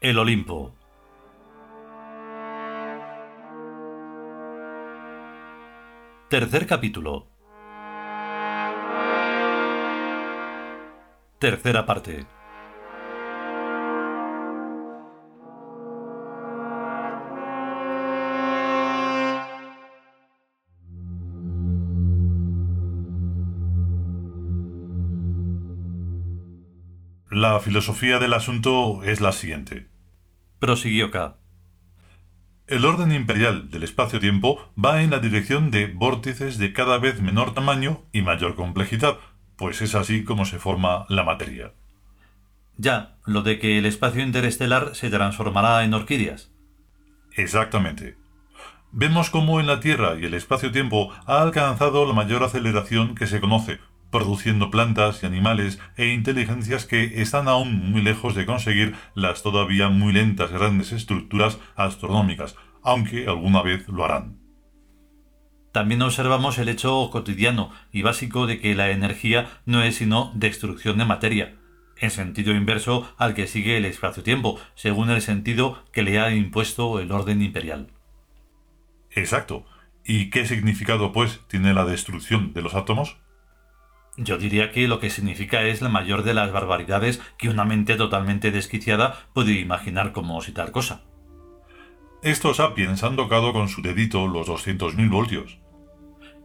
El Olimpo. Tercer capítulo. Tercera parte. La filosofía del asunto es la siguiente. Prosiguió K. El orden imperial del espacio-tiempo va en la dirección de vórtices de cada vez menor tamaño y mayor complejidad, pues es así como se forma la materia. Ya, lo de que el espacio interestelar se transformará en orquídeas. Exactamente. Vemos cómo en la Tierra y el espacio-tiempo ha alcanzado la mayor aceleración que se conoce, produciendo plantas y animales e inteligencias que están aún muy lejos de conseguir las todavía muy lentas grandes estructuras astronómicas, aunque alguna vez lo harán. También observamos el hecho cotidiano y básico de que la energía no es sino destrucción de materia, en sentido inverso al que sigue el espacio-tiempo, según el sentido que le ha impuesto el orden imperial. Exacto. ¿Y qué significado, pues, tiene la destrucción de los átomos? Yo diría que lo que significa es la mayor de las barbaridades que una mente totalmente desquiciada puede imaginar como si tal cosa. Estos sapiens han tocado con su dedito los 200.000 voltios.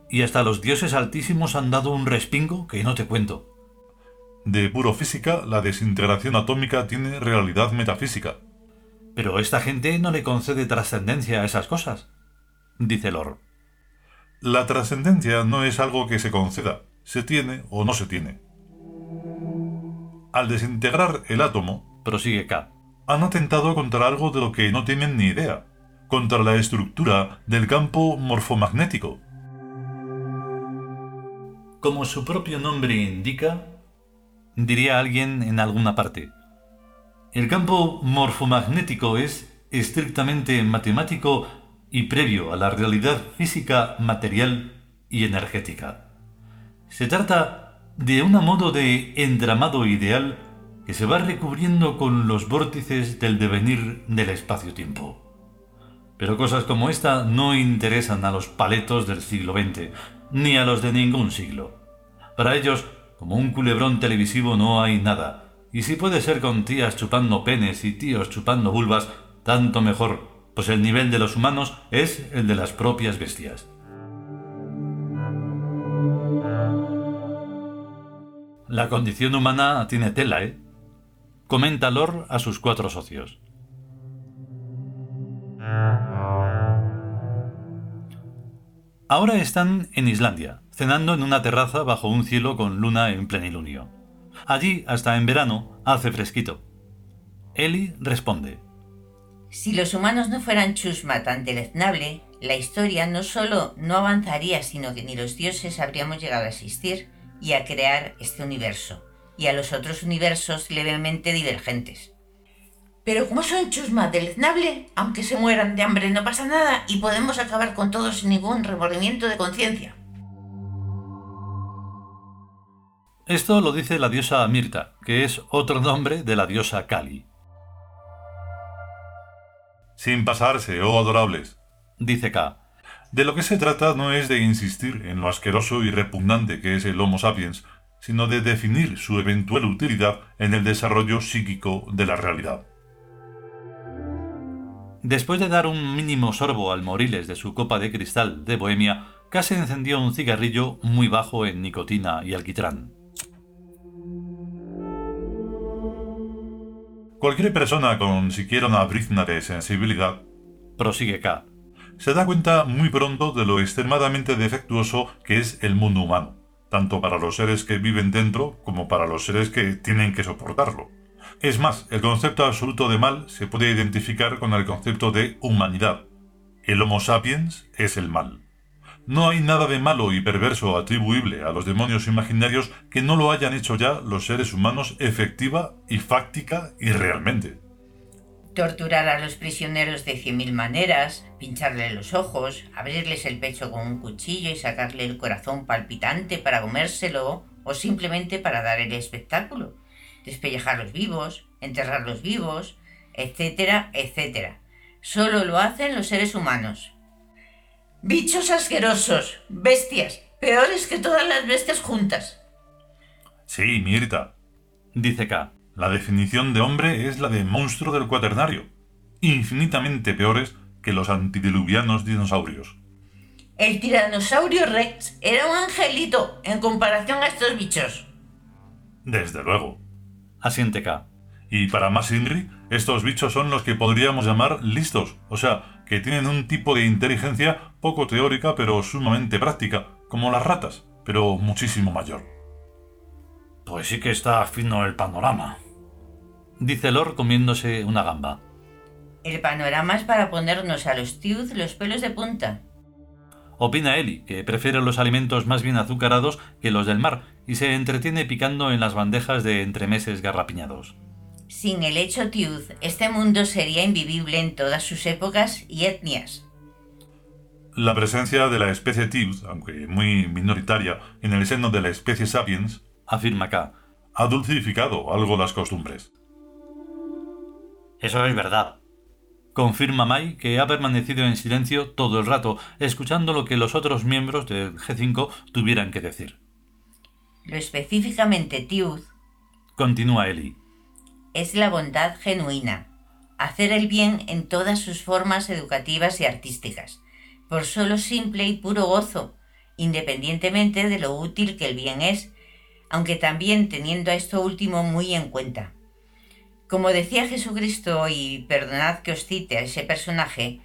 Y hasta los dioses altísimos han dado un respingo que no te cuento. De puro física, la desintegración atómica tiene realidad metafísica. Pero esta gente no le concede trascendencia a esas cosas, dice Lor. La trascendencia no es algo que se conceda, se tiene o no se tiene. Al desintegrar el átomo, prosigue K, han atentado contra algo de lo que no tienen ni idea, contra la estructura del campo morfomagnético. Como su propio nombre indica, diría alguien en alguna parte, el campo morfomagnético es estrictamente matemático y previo a la realidad física, material y energética. Se trata de un modo de entramado ideal que se va recubriendo con los vórtices del devenir del espacio-tiempo. Pero cosas como esta no interesan a los paletos del siglo XX, ni a los de ningún siglo. Para ellos, como un culebrón televisivo no hay nada, y si puede ser con tías chupando penes y tíos chupando vulvas, tanto mejor, pues el nivel de los humanos es el de las propias bestias. La condición humana tiene tela, ¿eh? Comenta Lor a sus cuatro socios. Ahora están en Islandia, cenando en una terraza bajo un cielo con luna en plenilunio. Allí, hasta en verano, hace fresquito. Eli responde. Si los humanos no fueran chusma tan deleznable, la historia no solo no avanzaría, sino que ni los dioses habríamos llegado a existir y a crear este universo y a los otros universos levemente divergentes. Pero como son chusma deleznable, aunque se mueran de hambre no pasa nada y podemos acabar con todos sin ningún remordimiento de conciencia. Esto lo dice la diosa Mirta, que es otro nombre de la diosa Kali. Sin pasarse, oh adorables, dice K. De lo que se trata no es de insistir en lo asqueroso y repugnante que es el Homo sapiens, sino de definir su eventual utilidad en el desarrollo psíquico de la realidad. Después de dar un mínimo sorbo al moriles de su copa de cristal de Bohemia, casi encendió un cigarrillo muy bajo en nicotina y alquitrán. Cualquier persona con siquiera una brizna de sensibilidad, prosigue K, se da cuenta muy pronto de lo extremadamente defectuoso que es el mundo humano, tanto para los seres que viven dentro como para los seres que tienen que soportarlo. Es más, el concepto absoluto de mal se puede identificar con el concepto de humanidad. El Homo sapiens es el mal. No hay nada de malo y perverso atribuible a los demonios imaginarios que no lo hayan hecho ya los seres humanos efectiva y fáctica y realmente torturar a los prisioneros de cien mil maneras, pincharle los ojos, abrirles el pecho con un cuchillo y sacarle el corazón palpitante para comérselo o simplemente para dar el espectáculo, despellejarlos vivos, enterrarlos vivos, etcétera, etcétera. Solo lo hacen los seres humanos. Bichos asquerosos, bestias, peores que todas las bestias juntas. Sí, Mirta, dice K. La definición de hombre es la de monstruo del cuaternario, infinitamente peores que los antediluvianos dinosaurios. El tiranosaurio Rex era un angelito en comparación a estos bichos. Desde luego. Asiente K. Y para más Inri, estos bichos son los que podríamos llamar listos, o sea, que tienen un tipo de inteligencia poco teórica pero sumamente práctica, como las ratas, pero muchísimo mayor. Pues sí que está fino el panorama, dice Lord comiéndose una gamba. El panorama es para ponernos a los tiud los pelos de punta. Opina Eli, que prefiere los alimentos más bien azucarados que los del mar y se entretiene picando en las bandejas de entremeses garrapiñados. Sin el hecho tiud, este mundo sería invivible en todas sus épocas y etnias. La presencia de la especie tiud, aunque muy minoritaria, en el seno de la especie sapiens, afirma K, ha dulcificado algo las costumbres. Eso es verdad, confirma Mai que ha permanecido en silencio todo el rato, escuchando lo que los otros miembros del G5 tuvieran que decir. Lo específicamente tiud, continúa Eli, es la bondad genuina, hacer el bien en todas sus formas educativas y artísticas, por solo simple y puro gozo, independientemente de lo útil que el bien es aunque también teniendo a esto último muy en cuenta. Como decía Jesucristo, y perdonad que os cite a ese personaje,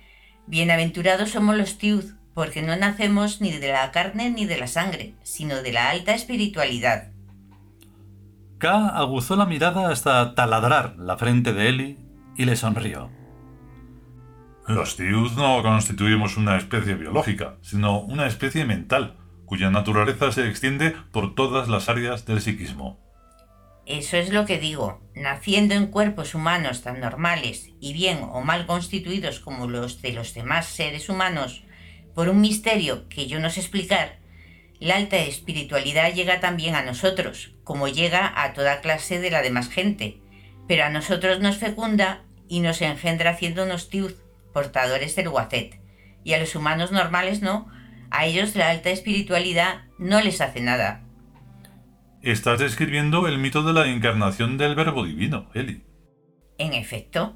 bienaventurados somos los tiud, porque no nacemos ni de la carne ni de la sangre, sino de la alta espiritualidad. K aguzó la mirada hasta taladrar la frente de Eli y le sonrió. Los tiud no constituimos una especie biológica, sino una especie mental, cuya naturaleza se extiende por todas las áreas del psiquismo. Eso es lo que digo, naciendo en cuerpos humanos tan normales y bien o mal constituidos como los de los demás seres humanos, por un misterio que yo no sé explicar, la alta espiritualidad llega también a nosotros, como llega a toda clase de la demás gente, pero a nosotros nos fecunda y nos engendra haciéndonos tiud, portadores del guacet, y a los humanos normales no, a ellos la alta espiritualidad no les hace nada. Estás describiendo el mito de la encarnación del Verbo Divino, Eli. En efecto,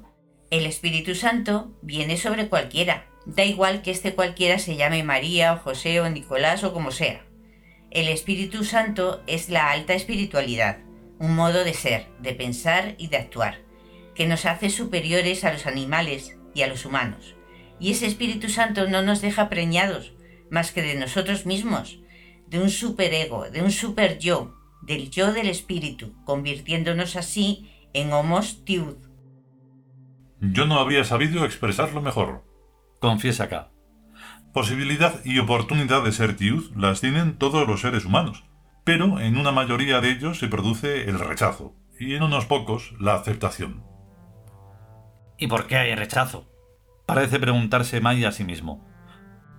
el Espíritu Santo viene sobre cualquiera, da igual que este cualquiera se llame María o José o Nicolás o como sea. El Espíritu Santo es la alta espiritualidad, un modo de ser, de pensar y de actuar, que nos hace superiores a los animales y a los humanos. Y ese Espíritu Santo no nos deja preñados, más que de nosotros mismos, de un superego, de un super yo, del yo del espíritu, convirtiéndonos así en homos tiud. Yo no habría sabido expresarlo mejor. Confiesa acá. Posibilidad y oportunidad de ser tiud las tienen todos los seres humanos, pero en una mayoría de ellos se produce el rechazo, y en unos pocos la aceptación. ¿Y por qué hay rechazo? Parece preguntarse May a sí mismo.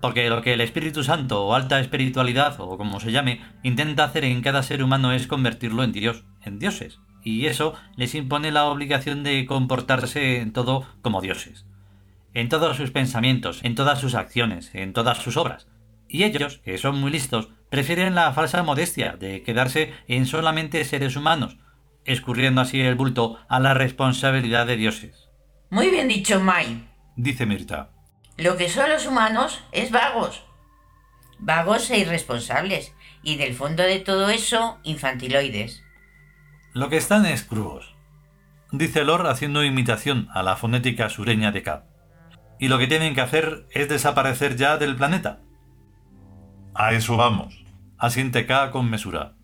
Porque lo que el Espíritu Santo o alta espiritualidad o como se llame intenta hacer en cada ser humano es convertirlo en Dios, en dioses. Y eso les impone la obligación de comportarse en todo como dioses. En todos sus pensamientos, en todas sus acciones, en todas sus obras. Y ellos, que son muy listos, prefieren la falsa modestia de quedarse en solamente seres humanos, escurriendo así el bulto a la responsabilidad de dioses. Muy bien dicho, Mai, dice Mirta. Lo que son los humanos es vagos. Vagos e irresponsables. Y del fondo de todo eso, infantiloides. Lo que están es crudos. Dice Lor haciendo imitación a la fonética sureña de K. Y lo que tienen que hacer es desaparecer ya del planeta. A eso vamos. Asiente K con mesura.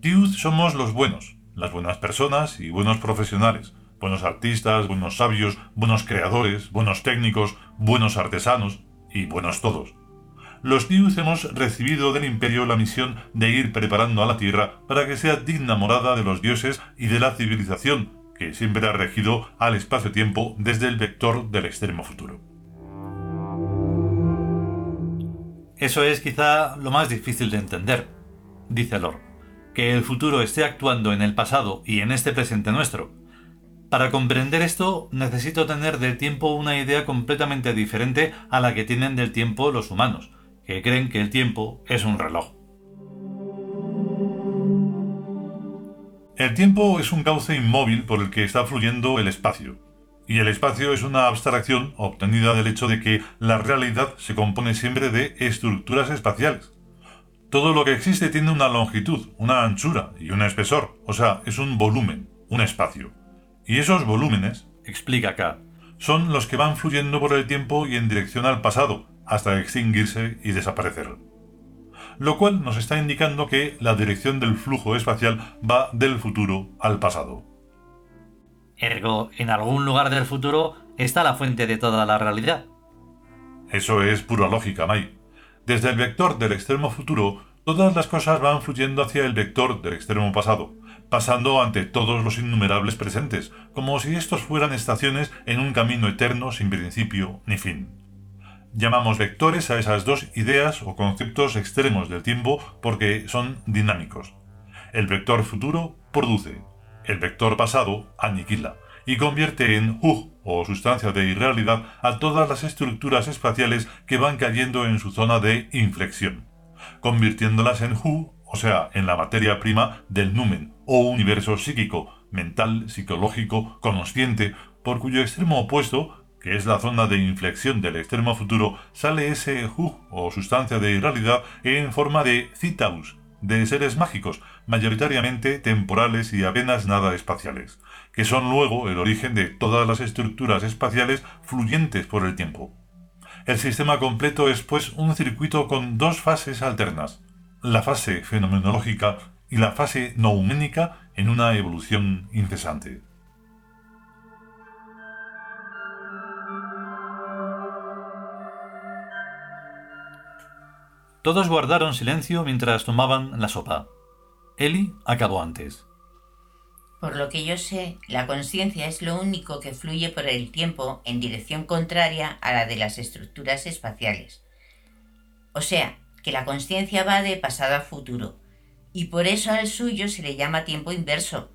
Tiud somos los buenos, las buenas personas y buenos profesionales, buenos artistas, buenos sabios, buenos creadores, buenos técnicos, buenos artesanos y buenos todos. Los Dius hemos recibido del imperio la misión de ir preparando a la tierra para que sea digna morada de los dioses y de la civilización, que siempre ha regido al espacio-tiempo desde el vector del extremo futuro. Eso es quizá lo más difícil de entender, dice Lord, que el futuro esté actuando en el pasado y en este presente nuestro, Para comprender esto, necesito tener del tiempo una idea completamente diferente a la que tienen del tiempo los humanos, que creen que el tiempo es un reloj. El tiempo es un cauce inmóvil por el que está fluyendo el espacio, y el espacio es una abstracción obtenida del hecho de que la realidad se compone siempre de estructuras espaciales. Todo lo que existe tiene una longitud, una anchura y un espesor, o sea, es un volumen, un espacio. Y esos volúmenes, explica acá, son los que van fluyendo por el tiempo y en dirección al pasado, hasta extinguirse y desaparecer. Lo cual nos está indicando que la dirección del flujo espacial va del futuro al pasado. Ergo, en algún lugar del futuro está la fuente de toda la realidad. Eso es pura lógica, Mai. Desde el vector del extremo futuro, todas las cosas van fluyendo hacia el vector del extremo pasado, pasando ante todos los innumerables presentes, como si estos fueran estaciones en un camino eterno sin principio ni fin. Llamamos vectores a esas dos ideas o conceptos extremos del tiempo porque son dinámicos. El vector futuro produce, el vector pasado aniquila y convierte en Hugh o sustancia de irrealidad a todas las estructuras espaciales que van cayendo en su zona de inflexión, convirtiéndolas en Hu, o sea, en la materia prima del numen o universo psíquico, mental, psicológico, consciente, por cuyo extremo opuesto, que es la zona de inflexión del extremo futuro, sale ese Hug o sustancia de irrealidad en forma de Citaus, de seres mágicos, mayoritariamente temporales y apenas nada espaciales, que son luego el origen de todas las estructuras espaciales fluyentes por el tiempo. El sistema completo es pues un circuito con dos fases alternas, la fase fenomenológica y la fase nouménica en una evolución incesante. Todos guardaron silencio mientras tomaban la sopa. Eli acabó antes. Por lo que yo sé, la conciencia es lo único que fluye por el tiempo en dirección contraria a la de las estructuras espaciales. O sea, que la conciencia va de pasado a futuro, y por eso al suyo se le llama tiempo inverso,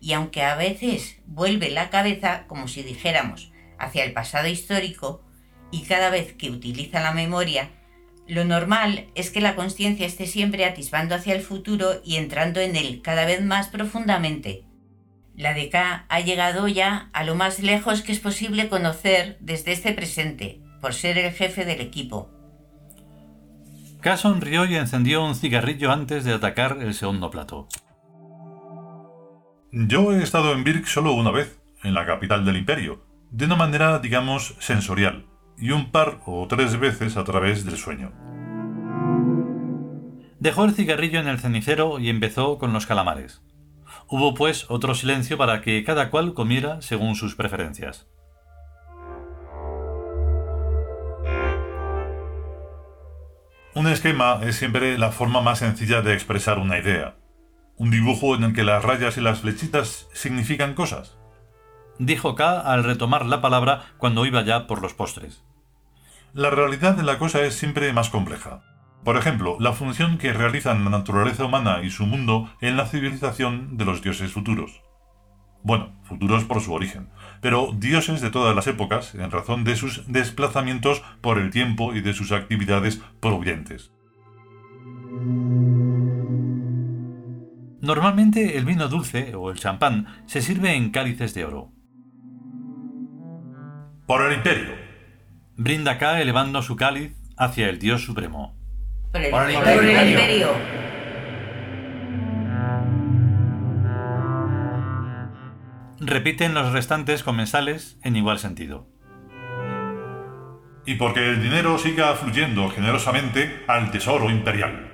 y aunque a veces vuelve la cabeza, como si dijéramos, hacia el pasado histórico, y cada vez que utiliza la memoria, lo normal es que la conciencia esté siempre atisbando hacia el futuro y entrando en él cada vez más profundamente. La de K ha llegado ya a lo más lejos que es posible conocer desde este presente, por ser el jefe del equipo. K sonrió y encendió un cigarrillo antes de atacar el segundo plato. Yo he estado en Birk solo una vez, en la capital del imperio, de una manera, digamos, sensorial, y un par o tres veces a través del sueño. Dejó el cigarrillo en el cenicero y empezó con los calamares. Hubo pues otro silencio para que cada cual comiera según sus preferencias. Un esquema es siempre la forma más sencilla de expresar una idea. Un dibujo en el que las rayas y las flechitas significan cosas. Dijo K al retomar la palabra cuando iba ya por los postres. La realidad de la cosa es siempre más compleja. Por ejemplo, la función que realizan la naturaleza humana y su mundo en la civilización de los dioses futuros. Bueno, futuros por su origen, pero dioses de todas las épocas en razón de sus desplazamientos por el tiempo y de sus actividades provenientes. Normalmente el vino dulce o el champán se sirve en cálices de oro. Por el imperio. Brinda acá elevando su cáliz hacia el dios supremo. Por el, imperio. Repiten los restantes comensales en igual sentido. Y porque el dinero siga fluyendo generosamente al tesoro imperial.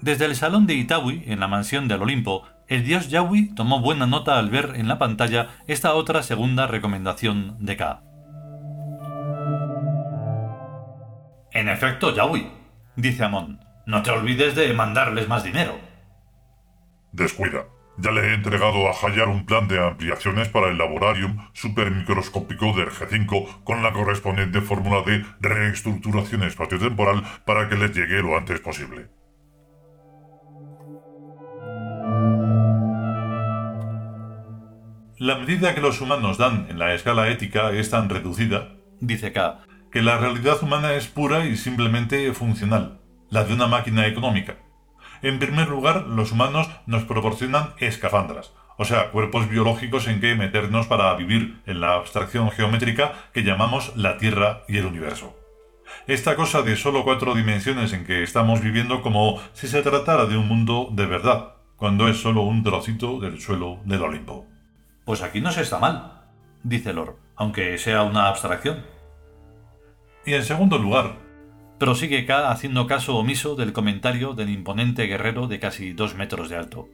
Desde el salón de Itawi, en la mansión del Olimpo, el dios Yahweh tomó buena nota al ver en la pantalla esta otra segunda recomendación de K. En efecto, Yahweh, dice Amon, no te olvides de mandarles más dinero. Descuida. Ya le he entregado a Hayar un plan de ampliaciones para el laborarium supermicroscópico del G5 con la correspondiente fórmula de reestructuración espaciotemporal para que les llegue lo antes posible. La medida que los humanos dan en la escala ética es tan reducida, dice K, que la realidad humana es pura y simplemente funcional, la de una máquina económica. En primer lugar, los humanos nos proporcionan escafandras, o sea, cuerpos biológicos en que meternos para vivir en la abstracción geométrica que llamamos la Tierra y el universo. Esta cosa de solo cuatro dimensiones en que estamos viviendo como si se tratara de un mundo de verdad, cuando es solo un trocito del suelo del Olimpo. Pues aquí no se está mal, dice Lord, aunque sea una abstracción. Y en segundo lugar, prosigue K haciendo caso omiso del comentario del imponente guerrero de casi dos metros de alto.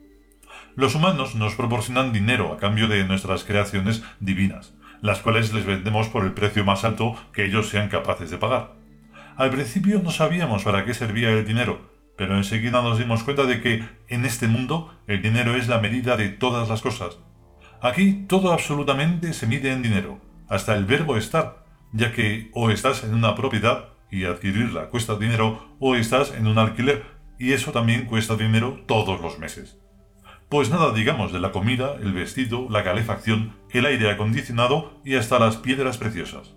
Los humanos nos proporcionan dinero a cambio de nuestras creaciones divinas, las cuales les vendemos por el precio más alto que ellos sean capaces de pagar. Al principio no sabíamos para qué servía el dinero, pero enseguida nos dimos cuenta de que en este mundo el dinero es la medida de todas las cosas. Aquí todo absolutamente se mide en dinero, hasta el verbo estar, ya que o estás en una propiedad y adquirirla cuesta dinero o estás en un alquiler y eso también cuesta dinero todos los meses. Pues nada digamos de la comida, el vestido, la calefacción, el aire acondicionado y hasta las piedras preciosas.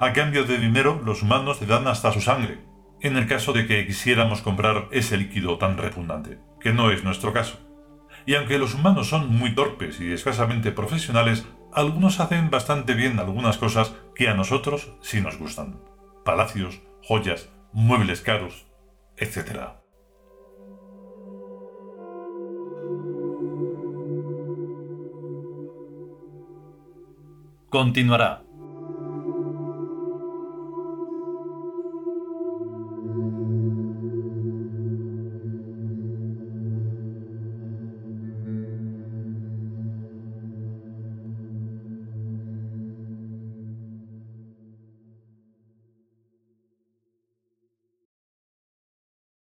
A cambio de dinero los humanos te dan hasta su sangre, en el caso de que quisiéramos comprar ese líquido tan repugnante, que no es nuestro caso. Y aunque los humanos son muy torpes y escasamente profesionales, algunos hacen bastante bien algunas cosas que a nosotros sí nos gustan. Palacios, joyas, muebles caros, etc. Continuará.